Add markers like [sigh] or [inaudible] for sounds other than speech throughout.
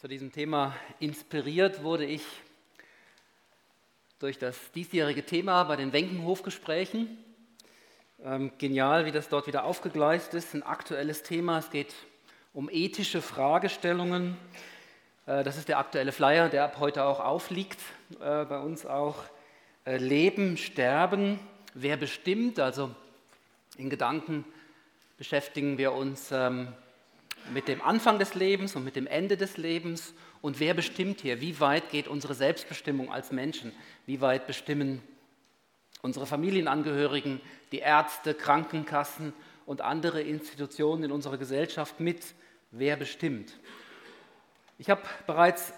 Zu diesem Thema inspiriert wurde ich durch das diesjährige Thema bei den Wenkenhofgesprächen. Ähm, genial, wie das dort wieder aufgegleist ist. Ein aktuelles Thema. Es geht um ethische Fragestellungen. Äh, das ist der aktuelle Flyer, der ab heute auch aufliegt. Äh, bei uns auch äh, Leben, Sterben. Wer bestimmt? Also in Gedanken beschäftigen wir uns ähm, mit dem Anfang des Lebens und mit dem Ende des Lebens. Und wer bestimmt hier? Wie weit geht unsere Selbstbestimmung als Menschen? Wie weit bestimmen unsere Familienangehörigen, die Ärzte, Krankenkassen und andere Institutionen in unserer Gesellschaft mit? Wer bestimmt? Ich habe bereits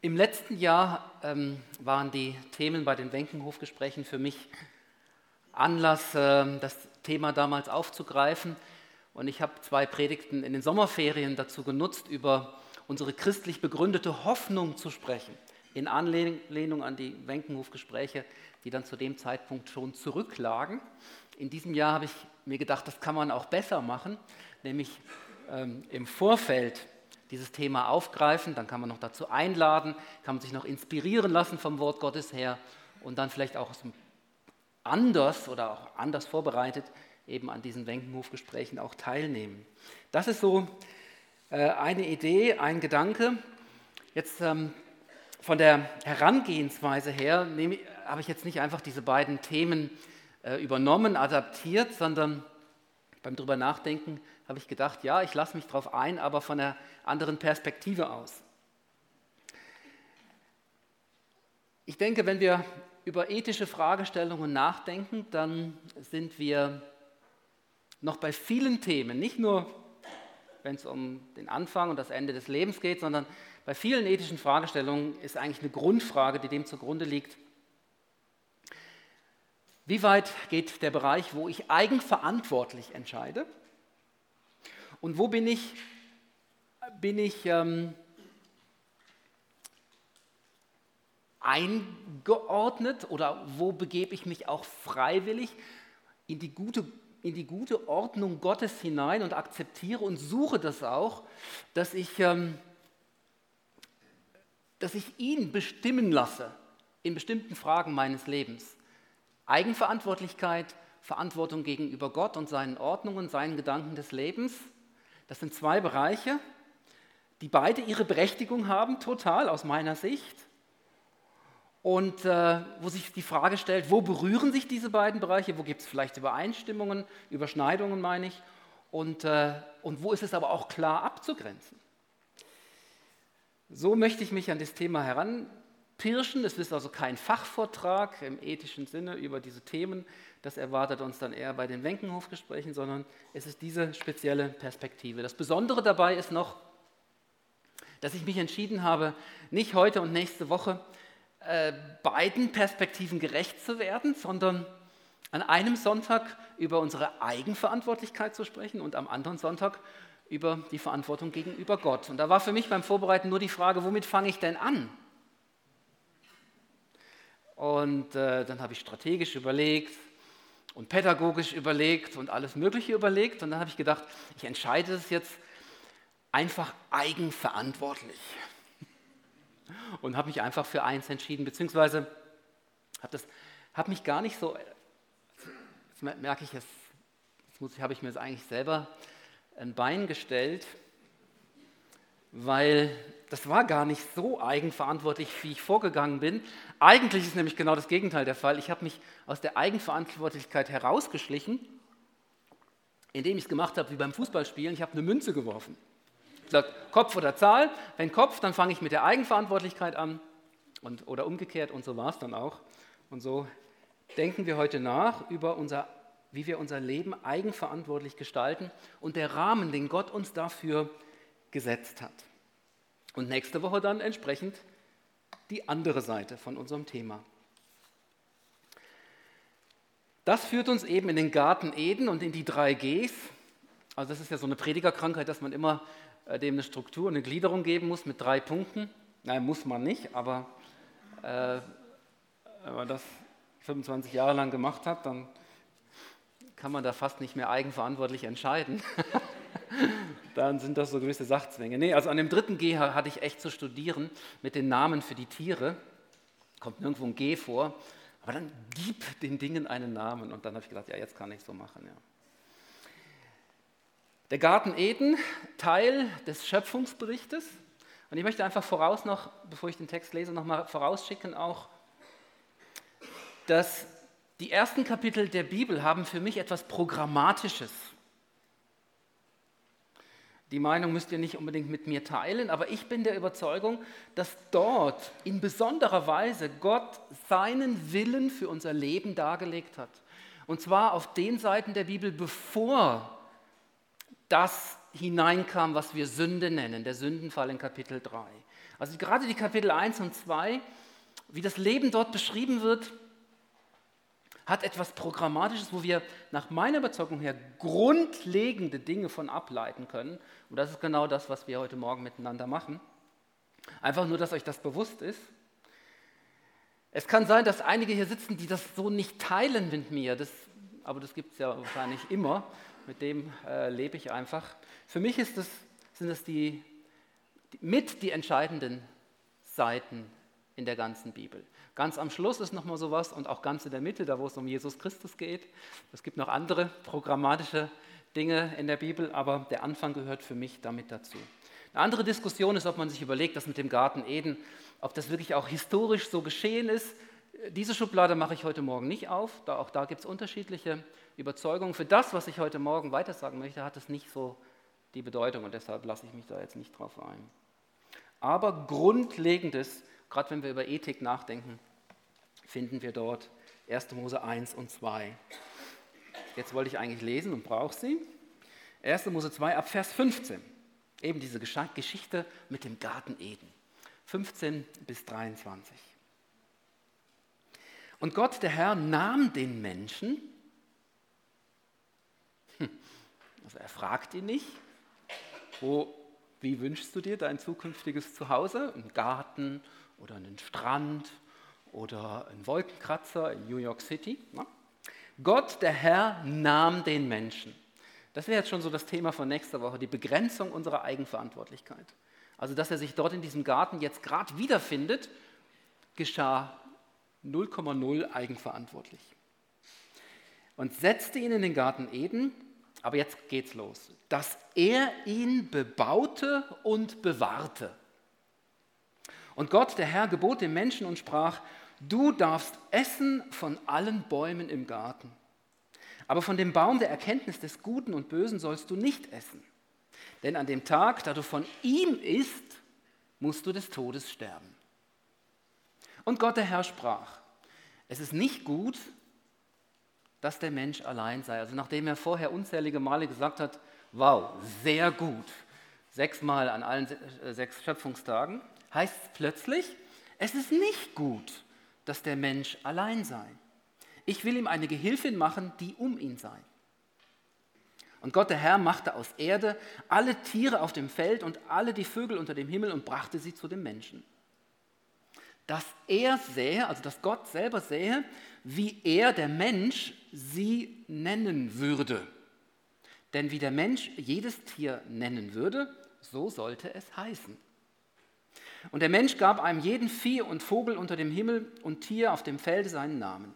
im letzten Jahr ähm, waren die Themen bei den Wenkenhofgesprächen für mich Anlass, äh, das Thema damals aufzugreifen. Und ich habe zwei Predigten in den Sommerferien dazu genutzt, über unsere christlich begründete Hoffnung zu sprechen, in Anlehnung an die Wenkenhof-Gespräche, die dann zu dem Zeitpunkt schon zurücklagen. In diesem Jahr habe ich mir gedacht, das kann man auch besser machen, nämlich ähm, im Vorfeld dieses Thema aufgreifen, dann kann man noch dazu einladen, kann man sich noch inspirieren lassen vom Wort Gottes her und dann vielleicht auch anders oder auch anders vorbereitet eben an diesen Wenkenhof-Gesprächen auch teilnehmen. Das ist so äh, eine Idee, ein Gedanke. Jetzt ähm, von der Herangehensweise her habe ich jetzt nicht einfach diese beiden Themen äh, übernommen, adaptiert, sondern beim drüber nachdenken habe ich gedacht, ja, ich lasse mich darauf ein, aber von einer anderen Perspektive aus. Ich denke, wenn wir über ethische Fragestellungen nachdenken, dann sind wir noch bei vielen Themen, nicht nur wenn es um den Anfang und das Ende des Lebens geht, sondern bei vielen ethischen Fragestellungen ist eigentlich eine Grundfrage, die dem zugrunde liegt. Wie weit geht der Bereich, wo ich eigenverantwortlich entscheide? Und wo bin ich, bin ich ähm, eingeordnet oder wo begebe ich mich auch freiwillig in die gute in die gute Ordnung Gottes hinein und akzeptiere und suche das auch, dass ich, ähm, dass ich ihn bestimmen lasse in bestimmten Fragen meines Lebens. Eigenverantwortlichkeit, Verantwortung gegenüber Gott und seinen Ordnungen, seinen Gedanken des Lebens. Das sind zwei Bereiche, die beide ihre Berechtigung haben, total aus meiner Sicht und äh, wo sich die Frage stellt, wo berühren sich diese beiden Bereiche, wo gibt es vielleicht Übereinstimmungen, Überschneidungen meine ich, und, äh, und wo ist es aber auch klar abzugrenzen. So möchte ich mich an das Thema heranpirschen. Es ist also kein Fachvortrag im ethischen Sinne über diese Themen, das erwartet uns dann eher bei den Wenkenhofgesprächen, sondern es ist diese spezielle Perspektive. Das Besondere dabei ist noch, dass ich mich entschieden habe, nicht heute und nächste Woche äh, beiden Perspektiven gerecht zu werden, sondern an einem Sonntag über unsere Eigenverantwortlichkeit zu sprechen und am anderen Sonntag über die Verantwortung gegenüber Gott. Und da war für mich beim Vorbereiten nur die Frage, womit fange ich denn an? Und äh, dann habe ich strategisch überlegt und pädagogisch überlegt und alles Mögliche überlegt. Und dann habe ich gedacht, ich entscheide es jetzt einfach eigenverantwortlich und habe mich einfach für eins entschieden, beziehungsweise habe hab mich gar nicht so, jetzt merke ich, jetzt, jetzt habe ich mir das eigentlich selber ein Bein gestellt, weil das war gar nicht so eigenverantwortlich, wie ich vorgegangen bin. Eigentlich ist nämlich genau das Gegenteil der Fall. Ich habe mich aus der Eigenverantwortlichkeit herausgeschlichen, indem ich es gemacht habe wie beim Fußballspielen. Ich habe eine Münze geworfen sagt Kopf oder Zahl. Wenn Kopf, dann fange ich mit der Eigenverantwortlichkeit an und, oder umgekehrt und so war es dann auch. Und so denken wir heute nach über unser, wie wir unser Leben eigenverantwortlich gestalten und der Rahmen, den Gott uns dafür gesetzt hat. Und nächste Woche dann entsprechend die andere Seite von unserem Thema. Das führt uns eben in den Garten Eden und in die drei Gs. Also das ist ja so eine Predigerkrankheit, dass man immer dem eine Struktur, eine Gliederung geben muss mit drei Punkten. Nein, muss man nicht, aber äh, wenn man das 25 Jahre lang gemacht hat, dann kann man da fast nicht mehr eigenverantwortlich entscheiden. [laughs] dann sind das so gewisse Sachzwänge. Nee, also an dem dritten G hatte ich echt zu studieren mit den Namen für die Tiere. Kommt nirgendwo ein G vor, aber dann gib den Dingen einen Namen. Und dann habe ich gedacht, ja, jetzt kann ich so machen. Ja. Der Garten Eden, Teil des Schöpfungsberichtes. Und ich möchte einfach voraus noch, bevor ich den Text lese, nochmal vorausschicken auch, dass die ersten Kapitel der Bibel haben für mich etwas Programmatisches. Die Meinung müsst ihr nicht unbedingt mit mir teilen, aber ich bin der Überzeugung, dass dort in besonderer Weise Gott seinen Willen für unser Leben dargelegt hat. Und zwar auf den Seiten der Bibel, bevor das hineinkam, was wir Sünde nennen, der Sündenfall in Kapitel 3. Also gerade die Kapitel 1 und 2, wie das Leben dort beschrieben wird, hat etwas Programmatisches, wo wir nach meiner Überzeugung her grundlegende Dinge von ableiten können. Und das ist genau das, was wir heute Morgen miteinander machen. Einfach nur, dass euch das bewusst ist. Es kann sein, dass einige hier sitzen, die das so nicht teilen mit mir, das, aber das gibt es ja wahrscheinlich immer. Mit dem äh, lebe ich einfach. Für mich das, sind es die, die, mit die entscheidenden Seiten in der ganzen Bibel. Ganz am Schluss ist nochmal sowas und auch ganz in der Mitte, da wo es um Jesus Christus geht. Es gibt noch andere programmatische Dinge in der Bibel, aber der Anfang gehört für mich damit dazu. Eine andere Diskussion ist, ob man sich überlegt, dass mit dem Garten Eden, ob das wirklich auch historisch so geschehen ist. Diese Schublade mache ich heute Morgen nicht auf, da auch da gibt es unterschiedliche Überzeugungen. Für das, was ich heute Morgen weitersagen möchte, hat es nicht so die Bedeutung und deshalb lasse ich mich da jetzt nicht drauf ein. Aber Grundlegendes Gerade wenn wir über Ethik nachdenken, finden wir dort 1. Mose 1 und 2. Jetzt wollte ich eigentlich lesen und brauche sie. 1. Mose 2 ab Vers 15. Eben diese Geschichte mit dem Garten Eden. 15 bis 23. Und Gott, der Herr, nahm den Menschen, hm, also er fragt ihn nicht, wo, wie wünschst du dir dein zukünftiges Zuhause? Ein Garten oder einen Strand oder einen Wolkenkratzer in New York City. Ne? Gott, der Herr, nahm den Menschen. Das wäre jetzt schon so das Thema von nächster Woche, die Begrenzung unserer Eigenverantwortlichkeit. Also, dass er sich dort in diesem Garten jetzt gerade wiederfindet, geschah 0,0 eigenverantwortlich. Und setzte ihn in den Garten Eden, aber jetzt geht's los, dass er ihn bebaute und bewahrte. Und Gott, der Herr, gebot dem Menschen und sprach, du darfst essen von allen Bäumen im Garten, aber von dem Baum der Erkenntnis des Guten und Bösen sollst du nicht essen. Denn an dem Tag, da du von ihm isst, musst du des Todes sterben. Und Gott, der Herr, sprach, es ist nicht gut, dass der Mensch allein sei. Also nachdem er vorher unzählige Male gesagt hat, wow, sehr gut, sechsmal an allen sechs Schöpfungstagen, heißt es plötzlich, es ist nicht gut, dass der Mensch allein sei. Ich will ihm eine Gehilfin machen, die um ihn sei. Und Gott der Herr machte aus Erde alle Tiere auf dem Feld und alle die Vögel unter dem Himmel und brachte sie zu dem Menschen. Dass er sähe, also dass Gott selber sähe, wie er, der Mensch, sie nennen würde. Denn wie der Mensch jedes Tier nennen würde, so sollte es heißen. Und der Mensch gab einem jeden Vieh und Vogel unter dem Himmel und Tier auf dem Felde seinen Namen.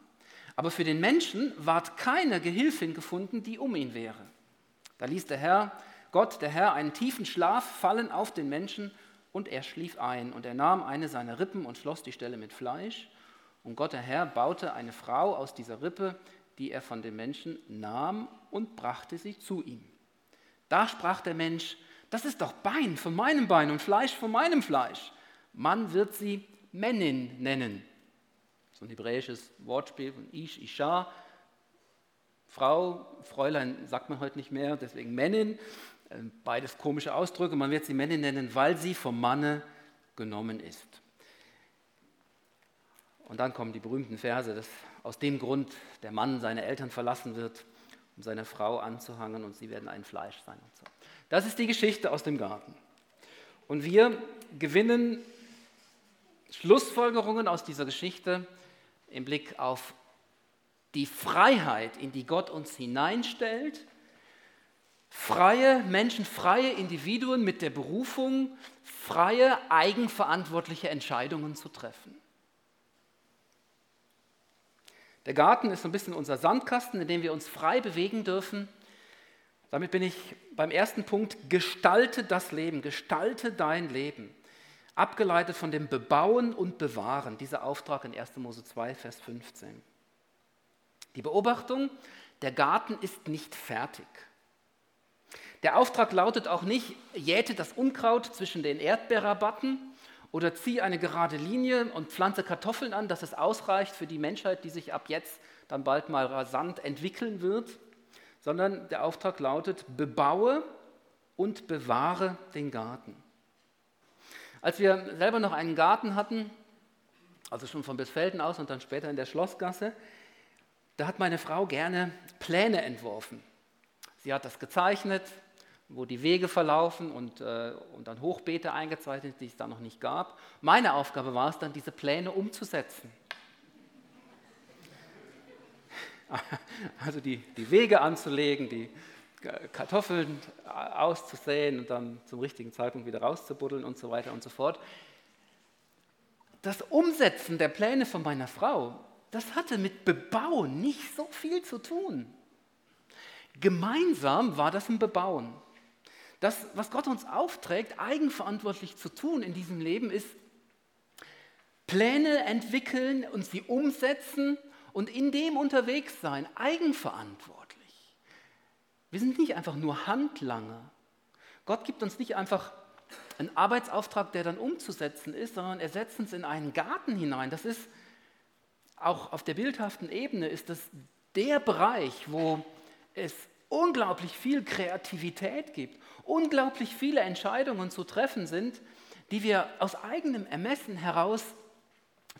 Aber für den Menschen ward keine Gehilfin gefunden, die um ihn wäre. Da ließ der Herr, Gott, der Herr, einen tiefen Schlaf fallen auf den Menschen und er schlief ein. Und er nahm eine seiner Rippen und schloss die Stelle mit Fleisch. Und Gott, der Herr, baute eine Frau aus dieser Rippe, die er von dem Menschen nahm und brachte sie zu ihm. Da sprach der Mensch, das ist doch Bein von meinem Bein und Fleisch von meinem Fleisch. Man wird sie Männin nennen. So ein hebräisches Wortspiel von Ish, Isha. Frau, Fräulein sagt man heute nicht mehr, deswegen Männin. Ähm, beides komische Ausdrücke. Man wird sie Männin nennen, weil sie vom Manne genommen ist. Und dann kommen die berühmten Verse, dass aus dem Grund der Mann seine Eltern verlassen wird, um seine Frau anzuhangen und sie werden ein Fleisch sein. So. Das ist die Geschichte aus dem Garten. Und wir gewinnen Schlussfolgerungen aus dieser Geschichte im Blick auf die Freiheit, in die Gott uns hineinstellt, freie Menschen, freie Individuen mit der Berufung, freie, eigenverantwortliche Entscheidungen zu treffen. Der Garten ist so ein bisschen unser Sandkasten, in dem wir uns frei bewegen dürfen. Damit bin ich beim ersten Punkt, gestalte das Leben, gestalte dein Leben. Abgeleitet von dem Bebauen und Bewahren, dieser Auftrag in 1. Mose 2, Vers 15. Die Beobachtung, der Garten ist nicht fertig. Der Auftrag lautet auch nicht, jäte das Unkraut zwischen den Erdbeerrabatten oder zieh eine gerade Linie und pflanze Kartoffeln an, dass es ausreicht für die Menschheit, die sich ab jetzt dann bald mal rasant entwickeln wird, sondern der Auftrag lautet, bebaue und bewahre den Garten. Als wir selber noch einen Garten hatten, also schon von Bisfelden aus und dann später in der Schlossgasse, da hat meine Frau gerne Pläne entworfen. Sie hat das gezeichnet, wo die Wege verlaufen und, äh, und dann Hochbeete eingezeichnet, die es da noch nicht gab. Meine Aufgabe war es dann, diese Pläne umzusetzen. [laughs] Also die, die Wege anzulegen, die Kartoffeln auszusäen und dann zum richtigen Zeitpunkt wieder rauszubuddeln und so weiter und so fort. Das Umsetzen der Pläne von meiner Frau, das hatte mit Bebauen nicht so viel zu tun. Gemeinsam war das ein Bebauen. Das, was Gott uns aufträgt, eigenverantwortlich zu tun in diesem Leben, ist Pläne entwickeln und sie umsetzen und in dem unterwegs sein, eigenverantwortlich. Wir sind nicht einfach nur Handlanger. Gott gibt uns nicht einfach einen Arbeitsauftrag, der dann umzusetzen ist, sondern er setzt uns in einen Garten hinein. Das ist auch auf der bildhaften Ebene ist das der Bereich, wo es unglaublich viel Kreativität gibt, unglaublich viele Entscheidungen zu treffen sind, die wir aus eigenem Ermessen heraus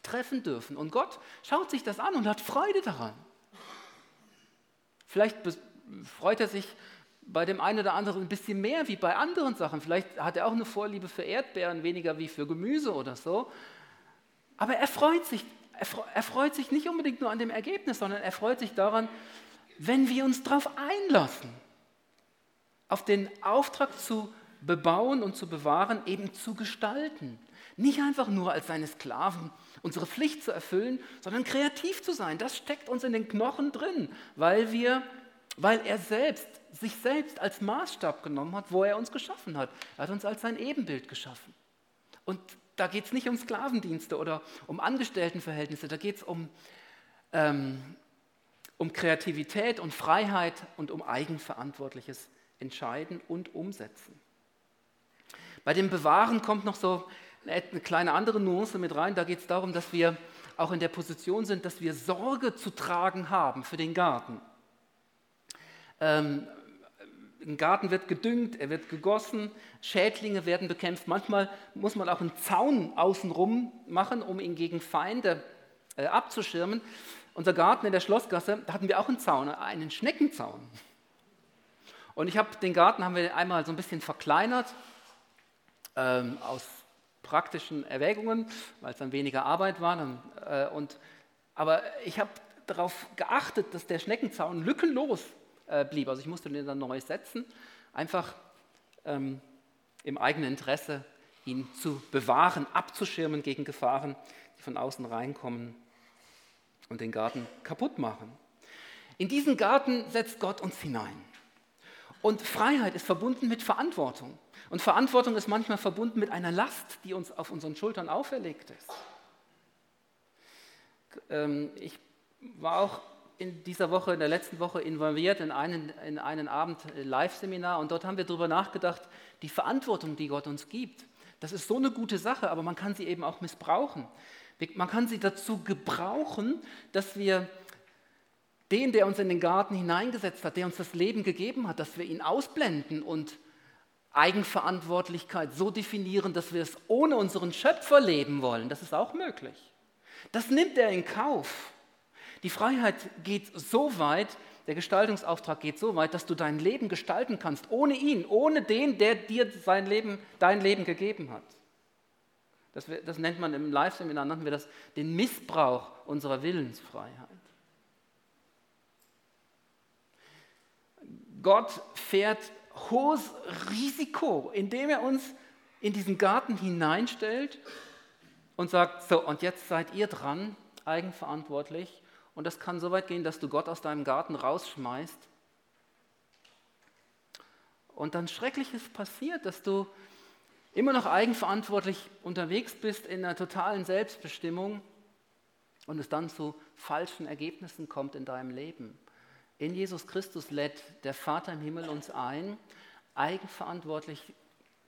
treffen dürfen. Und Gott schaut sich das an und hat Freude daran. Vielleicht freut er sich bei dem einen oder anderen ein bisschen mehr wie bei anderen Sachen. Vielleicht hat er auch eine Vorliebe für Erdbeeren, weniger wie für Gemüse oder so. Aber er freut sich, er freut sich nicht unbedingt nur an dem Ergebnis, sondern er freut sich daran, wenn wir uns darauf einlassen, auf den Auftrag zu bebauen und zu bewahren, eben zu gestalten. Nicht einfach nur als seine Sklaven unsere Pflicht zu erfüllen, sondern kreativ zu sein. Das steckt uns in den Knochen drin, weil, wir, weil er selbst sich selbst als Maßstab genommen hat, wo er uns geschaffen hat. Er hat uns als sein Ebenbild geschaffen. Und da geht es nicht um Sklavendienste oder um Angestelltenverhältnisse, da geht es um ähm, um Kreativität und Freiheit und um eigenverantwortliches Entscheiden und Umsetzen. Bei dem Bewahren kommt noch so eine kleine andere Nuance mit rein. Da geht es darum, dass wir auch in der Position sind, dass wir Sorge zu tragen haben für den Garten. Ähm, ein Garten wird gedüngt, er wird gegossen, Schädlinge werden bekämpft. Manchmal muss man auch einen Zaun außenrum machen, um ihn gegen Feinde äh, abzuschirmen. Unser Garten in der Schlossgasse, da hatten wir auch einen Zaun, einen Schneckenzaun. Und ich habe den Garten haben wir einmal so ein bisschen verkleinert ähm, aus praktischen Erwägungen, weil es dann weniger Arbeit war. Dann, äh, und, aber ich habe darauf geachtet, dass der Schneckenzaun lückenlos äh, blieb. Also ich musste den dann neu setzen, einfach ähm, im eigenen Interesse, ihn zu bewahren, abzuschirmen gegen Gefahren, die von außen reinkommen und den Garten kaputt machen. In diesen Garten setzt Gott uns hinein. Und Freiheit ist verbunden mit Verantwortung. Und Verantwortung ist manchmal verbunden mit einer Last, die uns auf unseren Schultern auferlegt ist. Ähm, ich war auch in dieser Woche, in der letzten Woche involviert in einen, in einen Abend Live-Seminar und dort haben wir darüber nachgedacht, die Verantwortung, die Gott uns gibt. Das ist so eine gute Sache, aber man kann sie eben auch missbrauchen. Man kann sie dazu gebrauchen, dass wir den, der uns in den Garten hineingesetzt hat, der uns das Leben gegeben hat, dass wir ihn ausblenden und Eigenverantwortlichkeit so definieren, dass wir es ohne unseren Schöpfer leben wollen. Das ist auch möglich. Das nimmt er in Kauf. Die Freiheit geht so weit, der Gestaltungsauftrag geht so weit, dass du dein Leben gestalten kannst, ohne ihn, ohne den, der dir sein Leben, dein Leben gegeben hat. Das, das nennt man im Live-Seminar, nannten wir das den Missbrauch unserer Willensfreiheit. Gott fährt hohes Risiko, indem er uns in diesen Garten hineinstellt und sagt, so, und jetzt seid ihr dran, eigenverantwortlich. Und das kann so weit gehen, dass du Gott aus deinem Garten rausschmeißt. Und dann Schreckliches passiert, dass du immer noch eigenverantwortlich unterwegs bist in einer totalen Selbstbestimmung und es dann zu falschen Ergebnissen kommt in deinem Leben. In Jesus Christus lädt der Vater im Himmel uns ein, eigenverantwortlich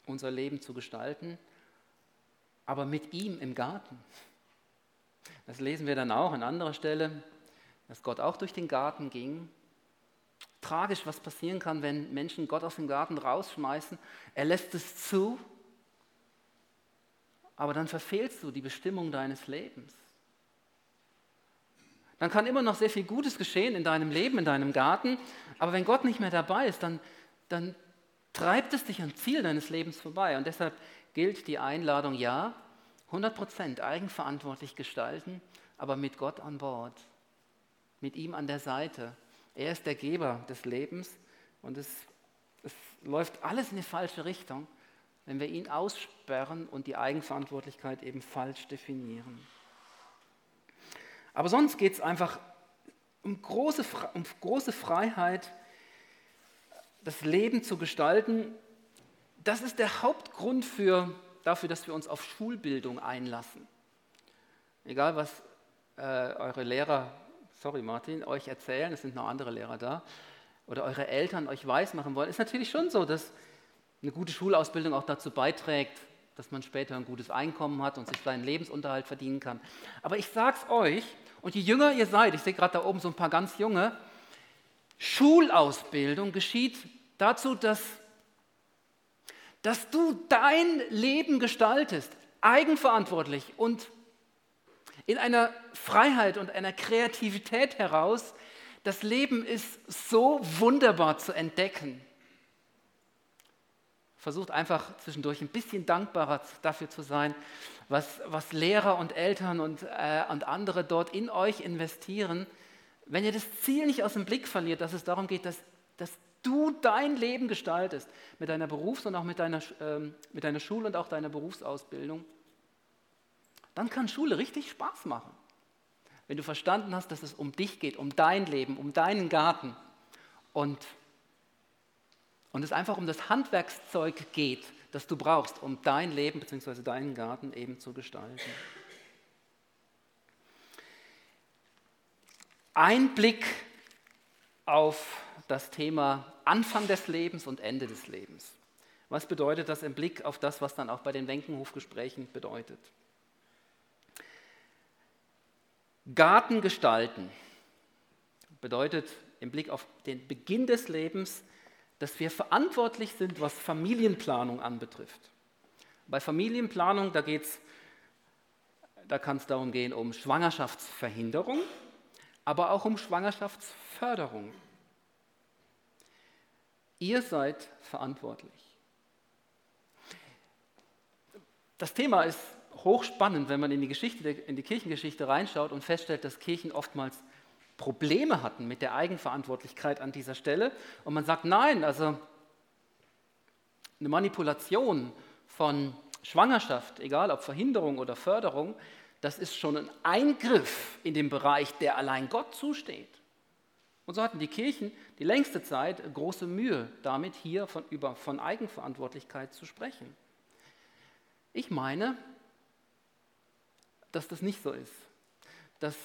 unser Leben zu gestalten, aber mit ihm im Garten. Das lesen wir dann auch an anderer Stelle, dass Gott auch durch den Garten ging. Tragisch, was passieren kann, wenn Menschen Gott aus dem Garten rausschmeißen. Er lässt es zu, aber dann verfehlst du die Bestimmung deines Lebens. Dann kann immer noch sehr viel Gutes geschehen in deinem Leben, in deinem Garten, aber wenn Gott nicht mehr dabei ist, dann, dann treibt es dich am Ziel deines Lebens vorbei. Und deshalb gilt die Einladung, ja, 100% eigenverantwortlich gestalten, aber mit Gott an Bord, mit ihm an der Seite. Er ist der Geber des Lebens und es, es läuft alles in die falsche Richtung, wenn wir ihn aussperren und die Eigenverantwortlichkeit eben falsch definieren. Aber sonst geht es einfach um große, um große Freiheit, das Leben zu gestalten. Das ist der Hauptgrund für, dafür, dass wir uns auf Schulbildung einlassen. Egal, was äh, eure Lehrer, sorry Martin, euch erzählen, es sind noch andere Lehrer da, oder eure Eltern euch weismachen wollen, ist natürlich schon so, dass eine gute Schulausbildung auch dazu beiträgt, dass man später ein gutes Einkommen hat und sich seinen Lebensunterhalt verdienen kann. Aber ich sage es euch, und je jünger ihr seid, ich sehe gerade da oben so ein paar ganz junge, Schulausbildung geschieht dazu, dass, dass du dein Leben gestaltest, eigenverantwortlich und in einer Freiheit und einer Kreativität heraus. Das Leben ist so wunderbar zu entdecken versucht einfach zwischendurch ein bisschen dankbarer dafür zu sein, was, was Lehrer und Eltern und, äh, und andere dort in euch investieren. Wenn ihr das Ziel nicht aus dem Blick verliert, dass es darum geht, dass, dass du dein Leben gestaltest, mit deiner Berufs- und auch mit deiner, ähm, mit deiner Schule und auch deiner Berufsausbildung, dann kann Schule richtig Spaß machen. Wenn du verstanden hast, dass es um dich geht, um dein Leben, um deinen Garten und und es einfach um das Handwerkszeug geht, das du brauchst, um dein Leben bzw. deinen Garten eben zu gestalten. Ein Blick auf das Thema Anfang des Lebens und Ende des Lebens. Was bedeutet das im Blick auf das, was dann auch bei den Wenkenhofgesprächen bedeutet? Garten gestalten bedeutet im Blick auf den Beginn des Lebens dass wir verantwortlich sind, was Familienplanung anbetrifft. Bei Familienplanung, da geht's, da kann es darum gehen, um Schwangerschaftsverhinderung, aber auch um Schwangerschaftsförderung. Ihr seid verantwortlich. Das Thema ist hochspannend, wenn man in die, Geschichte, in die Kirchengeschichte reinschaut und feststellt, dass Kirchen oftmals Probleme hatten mit der Eigenverantwortlichkeit an dieser Stelle. Und man sagt, nein, also eine Manipulation von Schwangerschaft, egal ob Verhinderung oder Förderung, das ist schon ein Eingriff in den Bereich, der allein Gott zusteht. Und so hatten die Kirchen die längste Zeit große Mühe damit, hier von, über, von Eigenverantwortlichkeit zu sprechen. Ich meine, dass das nicht so ist. Dass,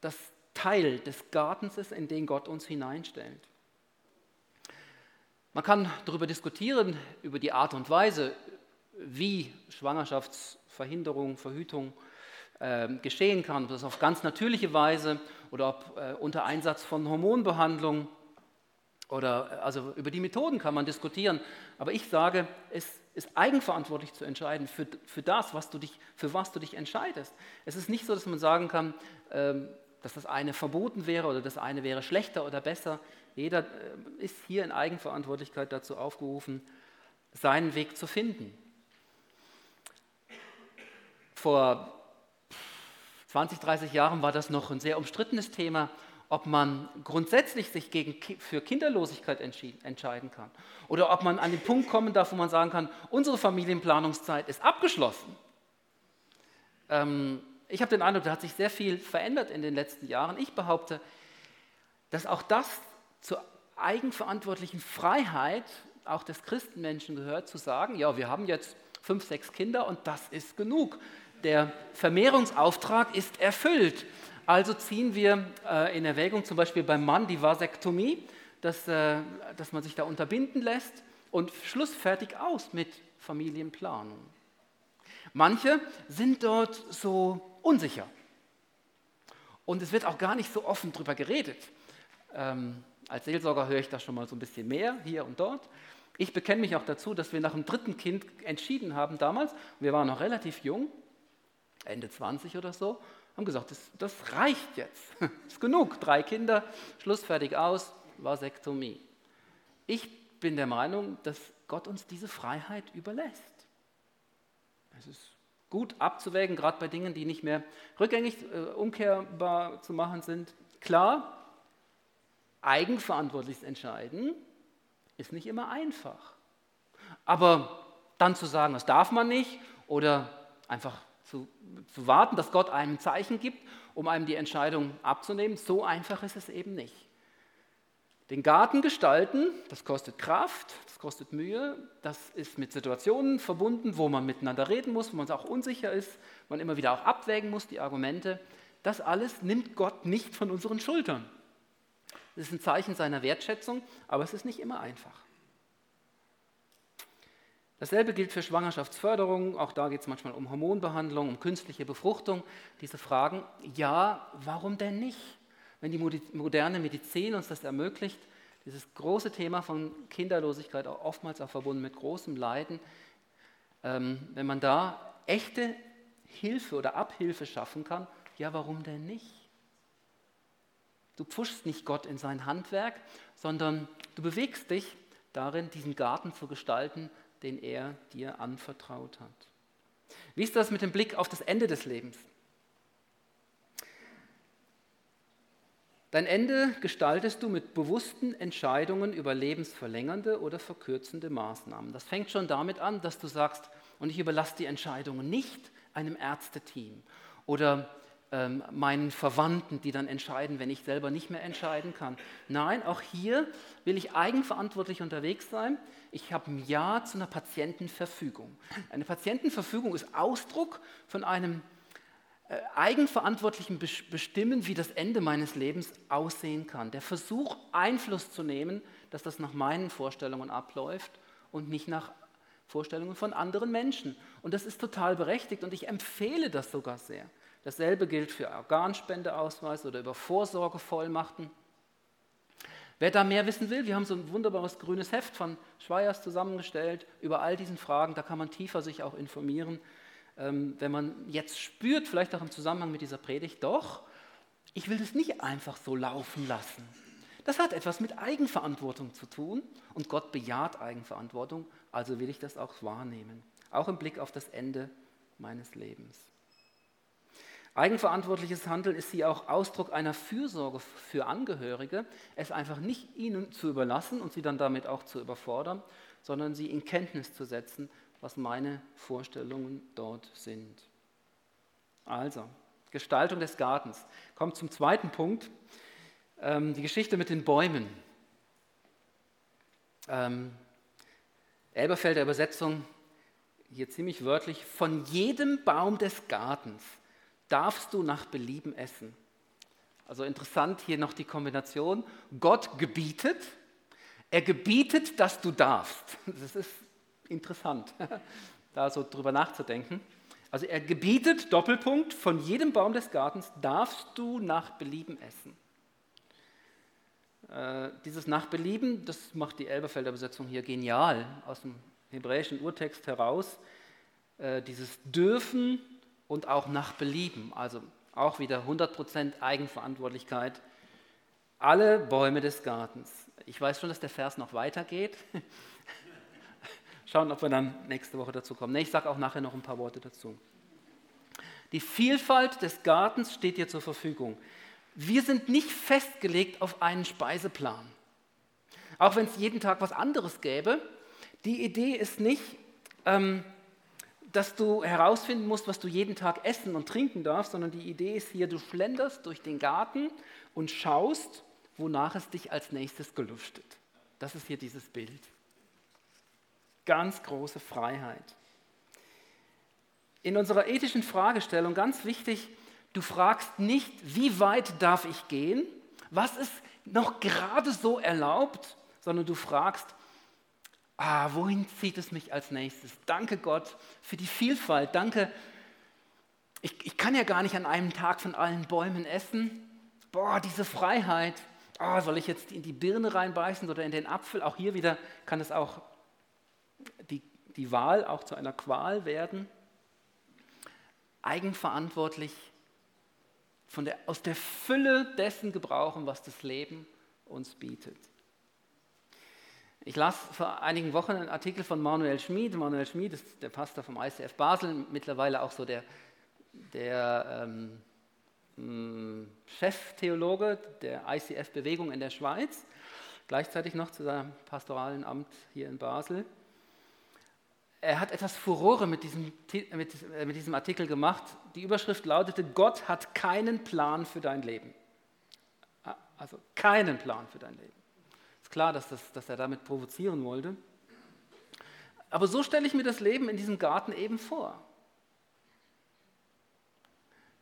dass Teil des Gartens ist, in den Gott uns hineinstellt. Man kann darüber diskutieren, über die Art und Weise, wie Schwangerschaftsverhinderung, Verhütung äh, geschehen kann, ob das auf ganz natürliche Weise oder ob äh, unter Einsatz von Hormonbehandlung oder äh, also über die Methoden kann man diskutieren. Aber ich sage, es ist eigenverantwortlich zu entscheiden für, für das, was du dich, für was du dich entscheidest. Es ist nicht so, dass man sagen kann, ähm, dass das eine verboten wäre oder das eine wäre schlechter oder besser. Jeder äh, ist hier in Eigenverantwortlichkeit dazu aufgerufen, seinen Weg zu finden. Vor 20, 30 Jahren war das noch ein sehr umstrittenes Thema ob man grundsätzlich sich gegen, für Kinderlosigkeit entscheiden kann oder ob man an den Punkt kommen darf, wo man sagen kann, unsere Familienplanungszeit ist abgeschlossen. Ähm, ich habe den Eindruck, da hat sich sehr viel verändert in den letzten Jahren. Ich behaupte, dass auch das zur eigenverantwortlichen Freiheit auch des Christenmenschen gehört, zu sagen, ja, wir haben jetzt fünf, sechs Kinder und das ist genug. Der Vermehrungsauftrag ist erfüllt. Also ziehen wir äh, in Erwägung zum Beispiel beim Mann die Vasektomie, dass, äh, dass man sich da unterbinden lässt und Schluss fertig aus mit Familienplanung. Manche sind dort so unsicher und es wird auch gar nicht so offen darüber geredet. Ähm, als Seelsorger höre ich da schon mal so ein bisschen mehr hier und dort. Ich bekenne mich auch dazu, dass wir nach dem dritten Kind entschieden haben damals, wir waren noch relativ jung, Ende 20 oder so, haben gesagt, das, das reicht jetzt, das [laughs] ist genug, drei Kinder, Schluss, fertig, aus, Vasektomie. Ich bin der Meinung, dass Gott uns diese Freiheit überlässt. Es ist gut abzuwägen, gerade bei Dingen, die nicht mehr rückgängig äh, umkehrbar zu machen sind. Klar, eigenverantwortliches Entscheiden ist nicht immer einfach. Aber dann zu sagen, das darf man nicht oder einfach zu, zu warten, dass Gott einem ein Zeichen gibt, um einem die Entscheidung abzunehmen, so einfach ist es eben nicht. Den Garten gestalten, das kostet Kraft, das kostet Mühe, das ist mit Situationen verbunden, wo man miteinander reden muss, wo man auch unsicher ist, man immer wieder auch abwägen muss, die Argumente. Das alles nimmt Gott nicht von unseren Schultern. Das ist ein Zeichen seiner Wertschätzung, aber es ist nicht immer einfach. Dasselbe gilt für Schwangerschaftsförderung, auch da geht es manchmal um Hormonbehandlung, um künstliche Befruchtung. Diese Fragen, ja, warum denn nicht? Wenn die moderne Medizin uns das ermöglicht, dieses große Thema von Kinderlosigkeit, auch oftmals auch verbunden mit großem Leiden, ähm, wenn man da echte Hilfe oder Abhilfe schaffen kann, ja, warum denn nicht? Du pfuschst nicht Gott in sein Handwerk, sondern du bewegst dich darin, diesen Garten zu gestalten, den er dir anvertraut hat. Wie ist das mit dem Blick auf das Ende des Lebens? Dein Ende gestaltest du mit bewussten Entscheidungen über lebensverlängernde oder verkürzende Maßnahmen. Das fängt schon damit an, dass du sagst, und ich überlasse die Entscheidungen nicht einem Ärzteteam oder ähm, meinen Verwandten, die dann entscheiden, wenn ich selber nicht mehr entscheiden kann. Nein, auch hier will ich eigenverantwortlich unterwegs sein. Ich habe ein Ja zu einer Patientenverfügung. Eine Patientenverfügung ist Ausdruck von einem eigenverantwortlichen Bestimmen, wie das Ende meines Lebens aussehen kann. Der Versuch, Einfluss zu nehmen, dass das nach meinen Vorstellungen abläuft und nicht nach Vorstellungen von anderen Menschen. Und das ist total berechtigt und ich empfehle das sogar sehr. Dasselbe gilt für Organspendeausweis oder über Vorsorgevollmachten. Wer da mehr wissen will, wir haben so ein wunderbares grünes Heft von Schweiers zusammengestellt über all diesen Fragen. Da kann man tiefer sich auch informieren. Ähm, wenn man jetzt spürt, vielleicht auch im Zusammenhang mit dieser Predigt, doch, ich will das nicht einfach so laufen lassen. Das hat etwas mit Eigenverantwortung zu tun und Gott bejaht Eigenverantwortung, also will ich das auch wahrnehmen, auch im Blick auf das Ende meines Lebens. Eigenverantwortliches Handeln ist sie auch Ausdruck einer Fürsorge für Angehörige, es einfach nicht ihnen zu überlassen und sie dann damit auch zu überfordern, sondern sie in Kenntnis zu setzen, was meine Vorstellungen dort sind. Also, Gestaltung des Gartens. Kommt zum zweiten Punkt, ähm, die Geschichte mit den Bäumen. Ähm, Elberfelder Übersetzung, hier ziemlich wörtlich, von jedem Baum des Gartens darfst du nach Belieben essen. Also interessant hier noch die Kombination. Gott gebietet, er gebietet, dass du darfst. [laughs] Das ist interessant, [laughs] da so drüber nachzudenken. Also er gebietet, Doppelpunkt, von jedem Baum des Gartens darfst du nach Belieben essen. Äh, dieses nach Belieben, das macht die Elberfelder Übersetzung hier genial aus dem hebräischen Urtext heraus. Äh, dieses dürfen und auch nach Belieben, also auch wieder 100% Eigenverantwortlichkeit. Alle Bäume des Gartens. Ich weiß schon, dass der Vers noch weitergeht. [laughs] Schauen, ob wir dann nächste Woche dazu kommen. Ich sage auch nachher noch ein paar Worte dazu. Die Vielfalt des Gartens steht dir zur Verfügung. Wir sind nicht festgelegt auf einen Speiseplan. Auch wenn es jeden Tag was anderes gäbe, die Idee ist nicht, ähm, dass du herausfinden musst, was du jeden Tag essen und trinken darfst, sondern die Idee ist hier, du schlenderst durch den Garten und schaust, wonach es dich als nächstes gelüftet. Das ist hier dieses Bild. Ganz große Freiheit. In unserer ethischen Fragestellung ganz wichtig, du fragst nicht, wie weit darf ich gehen, was ist noch gerade so erlaubt, sondern du fragst, ah, wohin zieht es mich als nächstes? Danke Gott für die Vielfalt, danke. Ich, ich kann ja gar nicht an einem Tag von allen Bäumen essen. Boah, diese Freiheit oh, soll ich jetzt in die Birne reinbeißen oder in den Apfel? Auch hier wieder kann es auch die, die Wahl auch zu einer Qual werden. Eigenverantwortlich von der, aus der Fülle dessen gebrauchen, was das Leben uns bietet. Ich las vor einigen Wochen einen Artikel von Manuel Schmid. Manuel Schmid ist der Pastor vom ICF Basel, mittlerweile auch so der, der ähm, hm, Cheftheologe der ICF-Bewegung in der Schweiz, gleichzeitig noch zu seinem pastoralen Amt hier in Basel. Er hat etwas Furore mit diesem, mit, äh, mit diesem Artikel gemacht. Die Überschrift lautete, Gott hat keinen Plan für dein Leben. Ah, also keinen Plan für dein Leben. Ist klar, dass, das, dass er damit provozieren wollte. Aber so stelle ich mir das Leben in diesem Garten eben vor.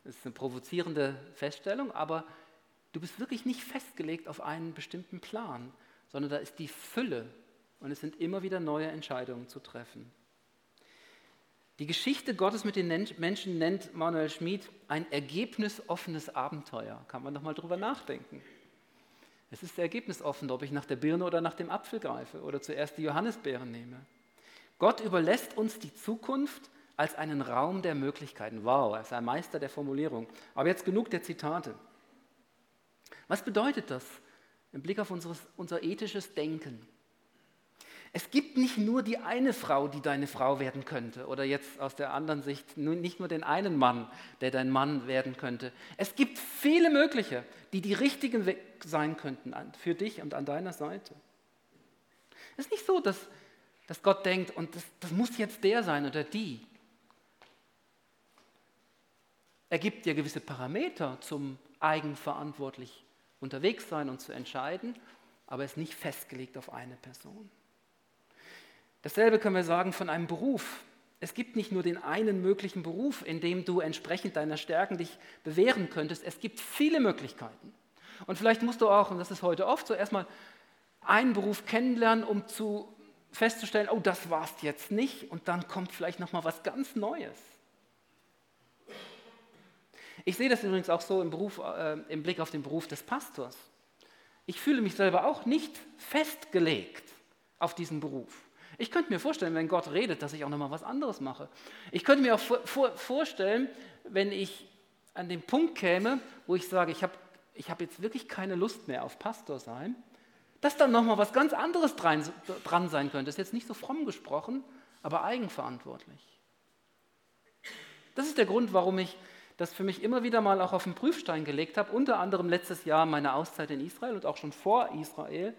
Das ist eine provozierende Feststellung, aber du bist wirklich nicht festgelegt auf einen bestimmten Plan, sondern da ist die Fülle und es sind immer wieder neue Entscheidungen zu treffen. Die Geschichte Gottes mit den Menschen nennt Manuel Schmid ein ergebnisoffenes Abenteuer. Kann man doch mal drüber nachdenken. Es ist ergebnisoffen, ob ich nach der Birne oder nach dem Apfel greife oder zuerst die Johannisbeeren nehme. Gott überlässt uns die Zukunft als einen Raum der Möglichkeiten. Wow, er ist ein Meister der Formulierung. Aber jetzt genug der Zitate. Was bedeutet das im Blick auf unseres, unser ethisches Denken? Es gibt nicht nur die eine Frau, die deine Frau werden könnte, oder jetzt aus der anderen Sicht nicht nur den einen Mann, der dein Mann werden könnte. Es gibt viele mögliche, die die richtigen sein könnten für dich und an deiner Seite. Es ist nicht so, dass, dass Gott denkt, und das, das muss jetzt der sein oder die. Er gibt dir gewisse Parameter zum eigenverantwortlich unterwegs sein und zu entscheiden, aber er ist nicht festgelegt auf eine Person. Dasselbe können wir sagen von einem Beruf. Es gibt nicht nur den einen möglichen Beruf, in dem du entsprechend deiner Stärken dich bewähren könntest. Es gibt viele Möglichkeiten. Und vielleicht musst du auch, und das ist heute oft so, erstmal einen Beruf kennenlernen, um zu festzustellen, oh, das war's jetzt nicht. Und dann kommt vielleicht noch mal was ganz Neues. Ich sehe das übrigens auch so im, Beruf, äh, im Blick auf den Beruf des Pastors. Ich fühle mich selber auch nicht festgelegt auf diesen Beruf. Ich könnte mir vorstellen, wenn Gott redet, dass ich auch nochmal was anderes mache. Ich könnte mir auch vor, vor, vorstellen, wenn ich an den Punkt käme, wo ich sage, ich habe ich hab jetzt wirklich keine Lust mehr auf Pastor sein, dass dann nochmal was ganz anderes dran, dran sein könnte. Das ist jetzt nicht so fromm gesprochen, aber eigenverantwortlich. Das ist der Grund, warum ich das für mich immer wieder mal auch auf den Prüfstein gelegt habe, unter anderem letztes Jahr meine Auszeit in Israel und auch schon vor Israel.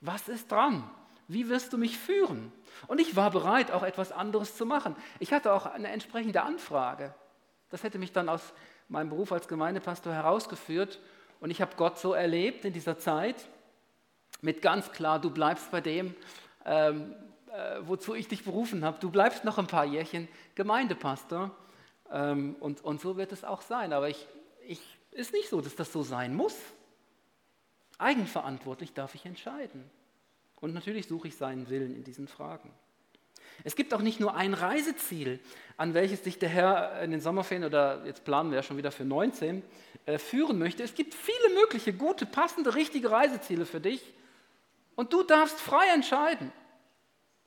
Was ist dran? Wie wirst du mich führen? Und ich war bereit, auch etwas anderes zu machen. Ich hatte auch eine entsprechende Anfrage. Das hätte mich dann aus meinem Beruf als Gemeindepastor herausgeführt. Und ich habe Gott so erlebt in dieser Zeit, mit ganz klar, du bleibst bei dem, ähm, äh, wozu ich dich berufen habe. Du bleibst noch ein paar Jährchen Gemeindepastor. Ähm, und, und so wird es auch sein. Aber ich, ich, ist nicht so, dass das so sein muss. Eigenverantwortlich darf ich entscheiden. Und natürlich suche ich seinen Willen in diesen Fragen. Es gibt auch nicht nur ein Reiseziel, an welches dich der Herr in den Sommerferien oder jetzt planen wir ja schon wieder für 19 äh, führen möchte. Es gibt viele mögliche, gute, passende, richtige Reiseziele für dich und du darfst frei entscheiden.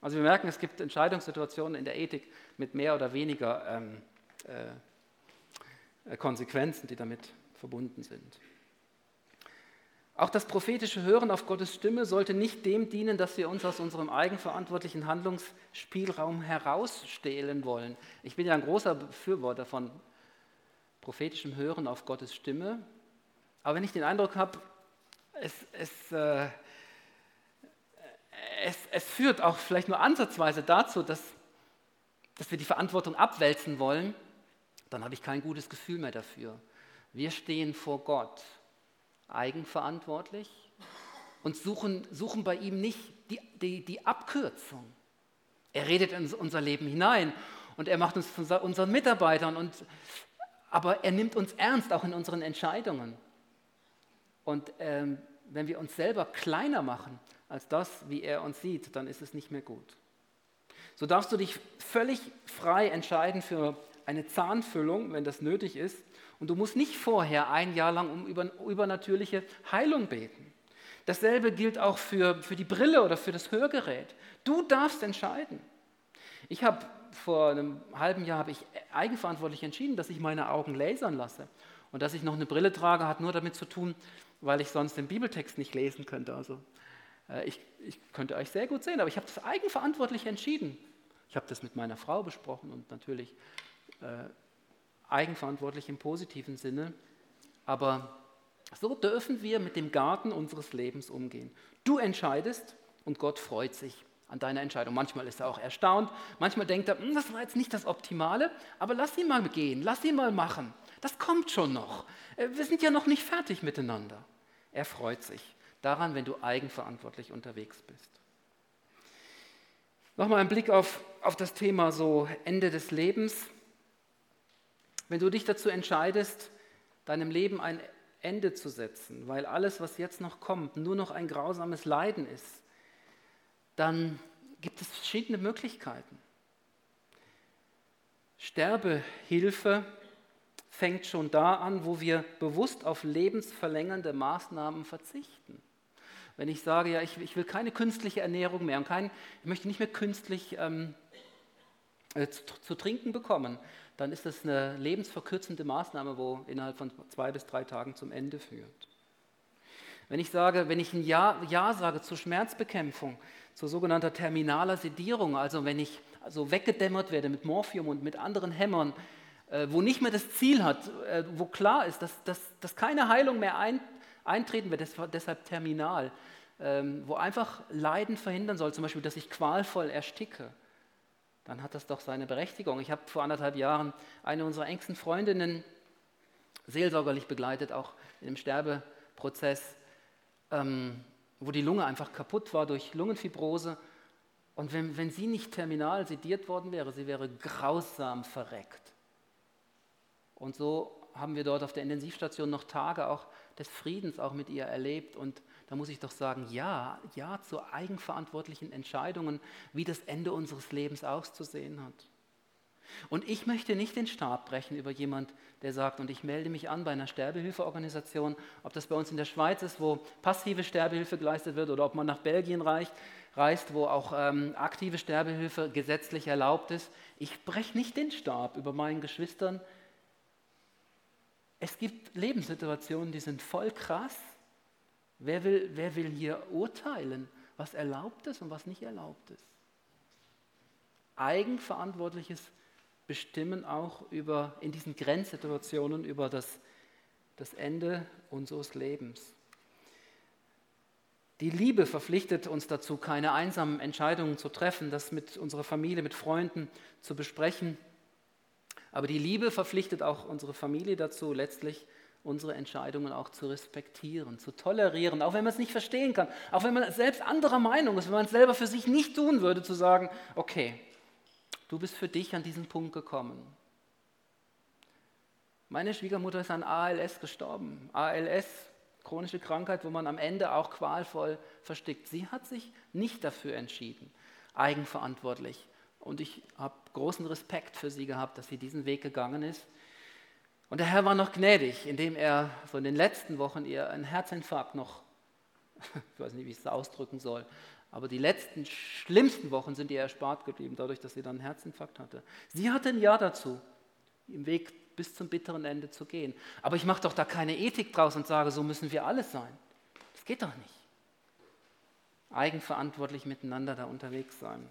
Also wir merken, es gibt Entscheidungssituationen in der Ethik mit mehr oder weniger ähm, äh, Konsequenzen, die damit verbunden sind. Auch das prophetische Hören auf Gottes Stimme sollte nicht dem dienen, dass wir uns aus unserem eigenverantwortlichen Handlungsspielraum herausstehlen wollen. Ich bin ja ein großer Befürworter von prophetischem Hören auf Gottes Stimme, Aber wenn ich den Eindruck habe, es, es, äh, es, es führt auch vielleicht nur ansatzweise dazu, dass, dass wir die Verantwortung abwälzen wollen, dann habe ich kein gutes Gefühl mehr dafür. Wir stehen vor Gott eigenverantwortlich und suchen, suchen bei ihm nicht die, die, die Abkürzung. Er redet in unser Leben hinein und er macht uns zu unseren Mitarbeitern, und, aber er nimmt uns ernst, auch in unseren Entscheidungen. Und ähm, wenn wir uns selber kleiner machen als das, wie er uns sieht, dann ist es nicht mehr gut. So darfst du dich völlig frei entscheiden für eine Zahnfüllung, wenn das nötig ist. Und du musst nicht vorher ein Jahr lang um übernatürliche Heilung beten. Dasselbe gilt auch für, für die Brille oder für das Hörgerät. Du darfst entscheiden. Ich habe vor einem halben Jahr habe ich eigenverantwortlich entschieden, dass ich meine Augen lasern lasse. Und dass ich noch eine Brille trage, hat nur damit zu tun, weil ich sonst den Bibeltext nicht lesen könnte. Also äh, ich, ich könnte euch sehr gut sehen, aber ich habe das eigenverantwortlich entschieden. Ich habe das mit meiner Frau besprochen und natürlich äh, eigenverantwortlich im positiven Sinne. Aber so dürfen wir mit dem Garten unseres Lebens umgehen. Du entscheidest und Gott freut sich an deiner Entscheidung. Manchmal ist er auch erstaunt, manchmal denkt er, hm, das war jetzt nicht das Optimale, aber lass ihn mal gehen, lass ihn mal machen. Das kommt schon noch. Äh, wir sind ja noch nicht fertig miteinander. Er freut sich daran, wenn du eigenverantwortlich unterwegs bist. Nochmal ein Blick auf, auf das Thema so Ende des Lebens. Wenn du dich dazu entscheidest, deinem Leben ein Ende zu setzen, weil alles, was jetzt noch kommt, nur noch ein grausames Leiden ist, dann gibt es verschiedene Möglichkeiten. Sterbehilfe fängt schon da an, wo wir bewusst auf lebensverlängernde Maßnahmen verzichten. Wenn ich sage, ja, ich, ich will keine künstliche Ernährung mehr und kein, ich möchte nicht mehr künstlich ähm, äh, zu, zu, trinken bekommen, dann ist das eine lebensverkürzende Maßnahme, wo innerhalb von zwei bis drei Tagen zum Ende führt. Wenn ich sage, wenn ich ein Ja, ja sage zur Schmerzbekämpfung, zu sogenannter terminaler Sedierung, also wenn ich also weggedämmert werde mit Morphium und mit anderen Hämmern, äh, wo nicht mehr das Ziel hat, äh, wo klar ist, dass, dass, dass keine Heilung mehr ein, eintreten wird, deshalb terminal, ähm, wo einfach Leiden verhindern soll, zum Beispiel, dass ich qualvoll ersticke, dann hat das doch seine Berechtigung. Ich habe vor anderthalb Jahren eine unserer engsten Freundinnen seelsorgerlich begleitet, auch in einem Sterbeprozess, ähm, wo die Lunge einfach kaputt war durch Lungenfibrose. Und wenn, wenn sie nicht terminal sediert worden wäre, sie wäre grausam verreckt. Und so haben wir dort auf der Intensivstation noch Tage auch des Friedens auch mit ihr erlebt. Und da muss ich doch sagen, ja, ja zu eigenverantwortlichen Entscheidungen, wie das Ende unseres Lebens auszusehen hat. Und ich möchte nicht den Stab brechen über jemand, der sagt, und ich melde mich an bei einer Sterbehilfeorganisation, ob das bei uns in der Schweiz ist, wo passive Sterbehilfe geleistet wird, oder ob man nach Belgien reicht, reist, wo auch ähm, aktive Sterbehilfe gesetzlich erlaubt ist. Ich breche nicht den Stab über meinen Geschwistern, es gibt Lebenssituationen, die sind voll krass. Wer will, wer will hier urteilen, was erlaubt ist und was nicht erlaubt ist? Eigenverantwortliches Bestimmen auch über, in diesen Grenzsituationen über das, das Ende unseres Lebens. Die Liebe verpflichtet uns dazu, keine einsamen Entscheidungen zu treffen, das mit unserer Familie, mit Freunden zu besprechen aber die Liebe verpflichtet auch unsere Familie dazu, letztlich unsere Entscheidungen auch zu respektieren, zu tolerieren, auch wenn man es nicht verstehen kann, auch wenn man selbst anderer Meinung ist, wenn man es selber für sich nicht tun würde, zu sagen, okay, du bist für dich an diesen Punkt gekommen. Meine Schwiegermutter ist an ALS gestorben. ALS, chronische Krankheit, wo man am Ende auch qualvoll verstickt. Sie hat sich nicht dafür entschieden, eigenverantwortlich und ich habe großen Respekt für sie gehabt, dass sie diesen Weg gegangen ist. Und der Herr war noch gnädig, indem er so in den letzten Wochen ihr einen Herzinfarkt noch, [laughs] ich weiß nicht, wie ich es ausdrücken soll, aber die letzten schlimmsten Wochen sind ihr erspart geblieben, dadurch, dass sie dann einen Herzinfarkt hatte. Sie hatte ein Ja dazu, im Weg bis zum bitteren Ende zu gehen. Aber ich mache doch da keine Ethik draus und sage, so müssen wir alles sein. Das geht doch nicht. Eigenverantwortlich miteinander da unterwegs sein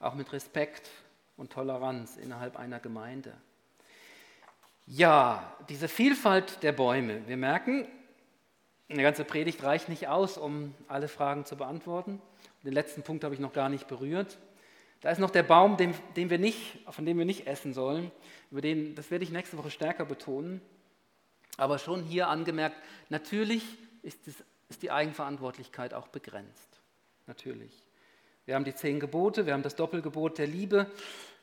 auch mit Respekt und Toleranz innerhalb einer Gemeinde. Ja, diese Vielfalt der Bäume. Wir merken, eine ganze Predigt reicht nicht aus, um alle Fragen zu beantworten. Den letzten Punkt habe ich noch gar nicht berührt. Da ist noch der Baum, den, den wir nicht, von dem wir nicht essen sollen. Über den, das werde ich nächste Woche stärker betonen. Aber schon hier angemerkt, natürlich ist, das, ist die Eigenverantwortlichkeit auch begrenzt. Natürlich. Wir haben die zehn Gebote, wir haben das Doppelgebot der Liebe.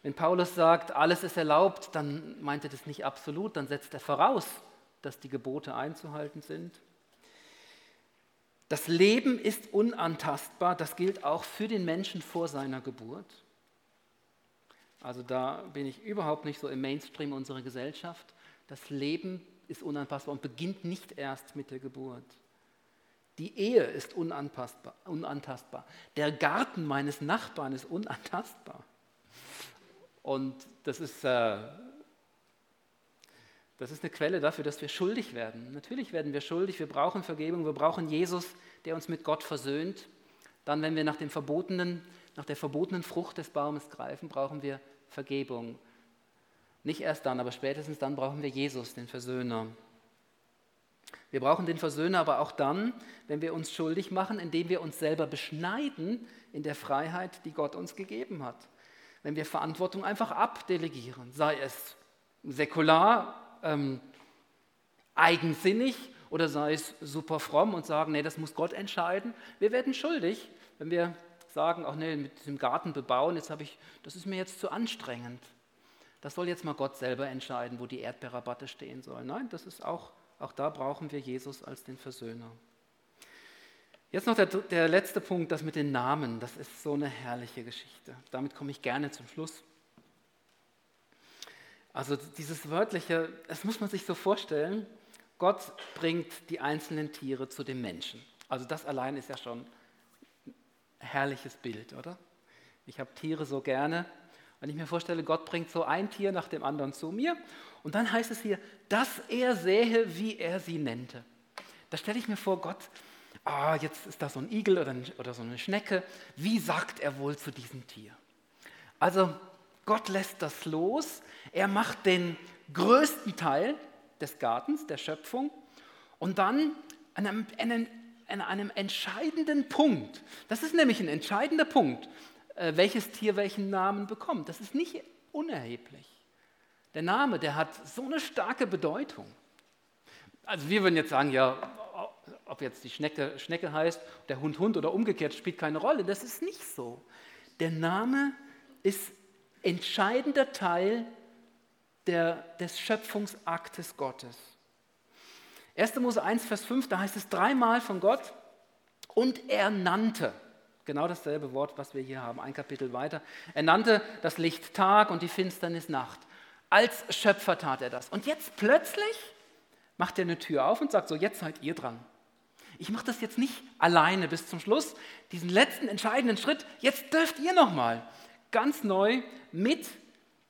Wenn Paulus sagt, alles ist erlaubt, dann meint er das nicht absolut, dann setzt er voraus, dass die Gebote einzuhalten sind. Das Leben ist unantastbar, das gilt auch für den Menschen vor seiner Geburt. Also da bin ich überhaupt nicht so im Mainstream unserer Gesellschaft. Das Leben ist unantastbar und beginnt nicht erst mit der Geburt. Die Ehe ist unantastbar. unantastbar. Der Garten meines Nachbarn ist unantastbar. Und das ist, äh, das ist eine Quelle dafür, dass wir schuldig werden. Natürlich werden wir schuldig, wir brauchen Vergebung, wir brauchen Jesus, der uns mit Gott versöhnt. Dann, wenn wir nach, dem verbotenen, nach der verbotenen Frucht des Baumes greifen, brauchen wir Vergebung. Nicht erst dann, aber spätestens dann brauchen wir Jesus, den Versöhner. Wir brauchen den Versöhner aber auch dann, wenn wir uns schuldig machen, indem wir uns selber beschneiden in der Freiheit, die Gott uns gegeben hat wenn wir Verantwortung einfach abdelegieren, sei es säkular, ähm, eigensinnig oder sei es super fromm und sagen, nee, das muss Gott entscheiden. Wir werden schuldig, wenn wir sagen, ach nee, mit dem Garten bebauen, jetzt ich, das ist mir jetzt zu anstrengend. Das soll jetzt mal Gott selber entscheiden, wo die Erdbeerrabatte stehen sollen. Nein, das ist auch, auch da brauchen wir Jesus als den Versöhner. Jetzt noch der, der letzte Punkt, das mit den Namen. Das ist so eine herrliche Geschichte. Damit komme ich gerne zum Schluss. Also dieses wörtliche, das muss man sich so vorstellen. Gott bringt die einzelnen Tiere zu dem Menschen. Also das allein ist ja schon ein herrliches Bild, oder? Ich habe Tiere so gerne. Wenn ich mir vorstelle, Gott bringt so ein Tier nach dem anderen zu mir und dann heißt es hier, dass er sähe, wie er sie nennte. Da stelle ich mir vor, Gott ah, jetzt ist da so ein Igel oder, oder so eine Schnecke, wie sagt er wohl zu diesem Tier? Also Gott lässt das los, er macht den größten Teil des Gartens, der Schöpfung, und dann an einem, an einem entscheidenden Punkt, das ist nämlich ein entscheidender Punkt, äh, welches Tier welchen Namen bekommt. Das ist nicht unerheblich. Der Name, der hat so eine starke Bedeutung. Also wir würden jetzt sagen, ja, ob jetzt die Schnecke Schnecke heißt, der Hund Hund oder umgekehrt, spielt keine Rolle. Das ist nicht so. Der Name ist entscheidender Teil der, des Schöpfungsaktes Gottes. 1. Mose 1, Vers 5, da heißt es dreimal von Gott, und er nannte, genau dasselbe Wort, was wir hier haben, ein Kapitel weiter, er nannte das Licht Tag und die Finsternis Nacht. Als Schöpfer tat er das. Und jetzt plötzlich macht er eine Tür auf und sagt so, jetzt seid ihr dran. Ich mache das jetzt nicht alleine bis zum Schluss. Diesen letzten entscheidenden Schritt, jetzt dürft ihr nochmal ganz neu mit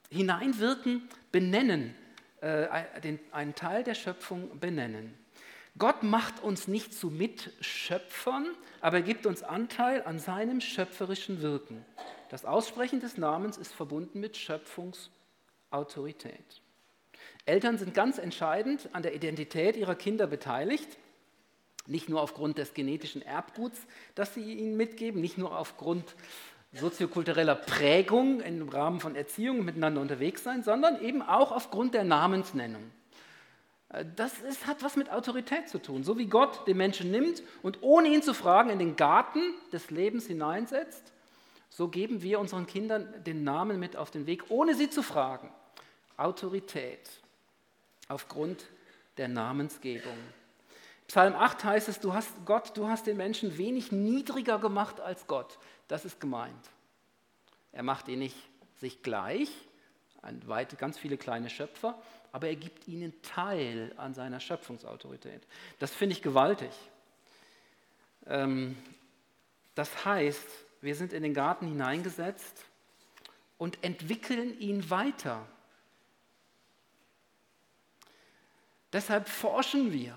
hineinwirken, benennen, äh, den, einen Teil der Schöpfung benennen. Gott macht uns nicht zu Mitschöpfern, aber er gibt uns Anteil an seinem schöpferischen Wirken. Das Aussprechen des Namens ist verbunden mit Schöpfungsautorität. Eltern sind ganz entscheidend an der Identität ihrer Kinder beteiligt. Nicht nur aufgrund des genetischen Erbguts, das sie ihnen mitgeben, nicht nur aufgrund soziokultureller Prägung im Rahmen von Erziehung miteinander unterwegs sein, sondern eben auch aufgrund der Namensnennung. Äh, das ist, hat was mit Autorität zu tun. So wie Gott den Menschen nimmt und ohne ihn zu fragen in den Garten des Lebens hineinsetzt, so geben wir unseren Kindern den Namen mit auf den Weg, ohne sie zu fragen. Autorität aufgrund der Namensgebung. Psalm 8 heißt es, du hast Gott, du hast den Menschen wenig niedriger gemacht als Gott. Das ist gemeint. Er macht ihn nicht sich gleich, weit, ganz viele kleine Schöpfer, aber er gibt ihnen Teil an seiner Schöpfungsautorität. Das finde ich gewaltig. Ähm, das heißt, wir sind in den Garten hineingesetzt und entwickeln ihn weiter. Deshalb forschen wir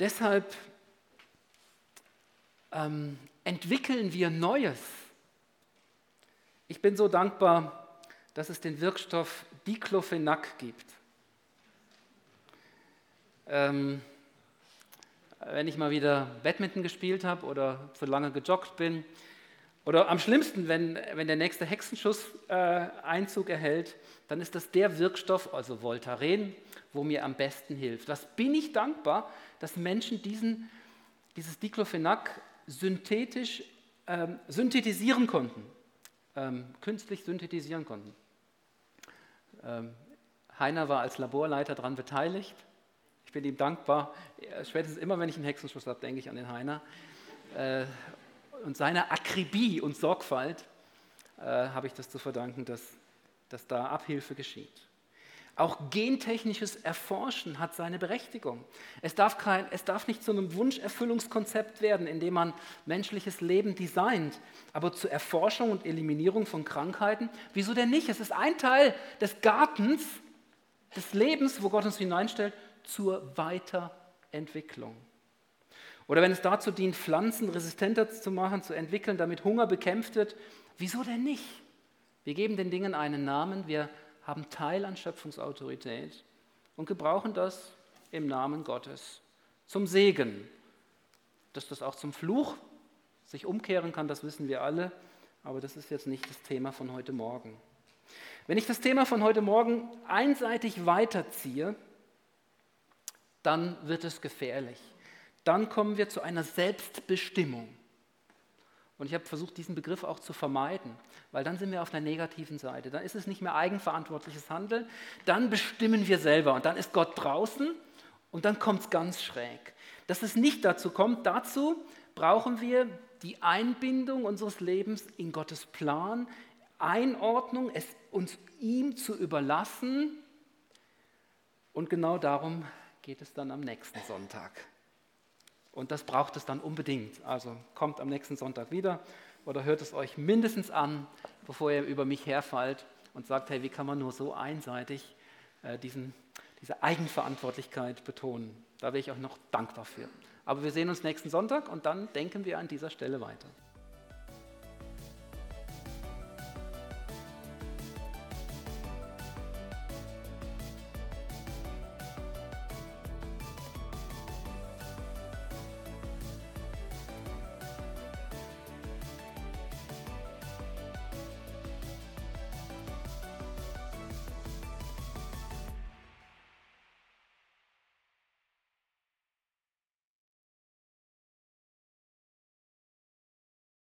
Deshalb ähm, entwickeln wir Neues. Ich bin so dankbar, dass es den Wirkstoff Diclofenac gibt. Ähm, wenn ich mal wieder Badminton gespielt habe oder zu lange gejoggt bin. Oder am schlimmsten, wenn, wenn der nächste Hexenschuss äh, Einzug erhält, dann ist das der Wirkstoff, also Voltaren, wo mir am besten hilft. Was bin ich dankbar, dass Menschen diesen, dieses Diclofenac synthetisch ähm, synthetisieren konnten, ähm, künstlich synthetisieren konnten. Ähm, Heiner war als Laborleiter daran beteiligt bin ihm dankbar. Spätestens immer, wenn ich einen Hexenschuss habe, denke ich an den Heiner. Äh, und seiner Akribie und Sorgfalt äh, habe ich das zu verdanken, dass, dass da Abhilfe geschieht. Auch gentechnisches Erforschen hat seine Berechtigung. Es darf, kein, es darf nicht zu einem Wunscherfüllungskonzept werden, in dem man menschliches Leben designt, aber zur Erforschung und Eliminierung von Krankheiten, wieso denn nicht? Es ist ein Teil des Gartens, des Lebens, wo Gott uns hineinstellt, zur Weiterentwicklung. Oder wenn es dazu dient, Pflanzen resistenter zu machen, zu entwickeln, damit Hunger bekämpft wird, wieso denn nicht? Wir geben den Dingen einen Namen, wir haben Teil an Schöpfungsautorität und gebrauchen das im Namen Gottes zum Segen. Dass das auch zum Fluch sich umkehren kann, das wissen wir alle, aber das ist jetzt nicht das Thema von heute Morgen. Wenn ich das Thema von heute Morgen einseitig weiterziehe, dann wird es gefährlich. Dann kommen wir zu einer Selbstbestimmung. Und ich habe versucht, diesen Begriff auch zu vermeiden, weil dann sind wir auf der negativen Seite. Dann ist es nicht mehr eigenverantwortliches Handeln, dann bestimmen wir selber und dann ist Gott draußen und dann kommt es ganz schräg. Dass es nicht dazu kommt, dazu brauchen wir die Einbindung unseres Lebens in Gottes Plan, Einordnung, es uns ihm zu überlassen. Und genau darum geht es dann am nächsten Sonntag. Und das braucht es dann unbedingt. Also kommt am nächsten Sonntag wieder oder hört es euch mindestens an, bevor ihr über mich herfallt und sagt, hey, wie kann man nur so einseitig äh, diesen, diese Eigenverantwortlichkeit betonen. Da wäre ich auch noch dankbar für. Aber wir sehen uns nächsten Sonntag und dann denken wir an dieser Stelle weiter.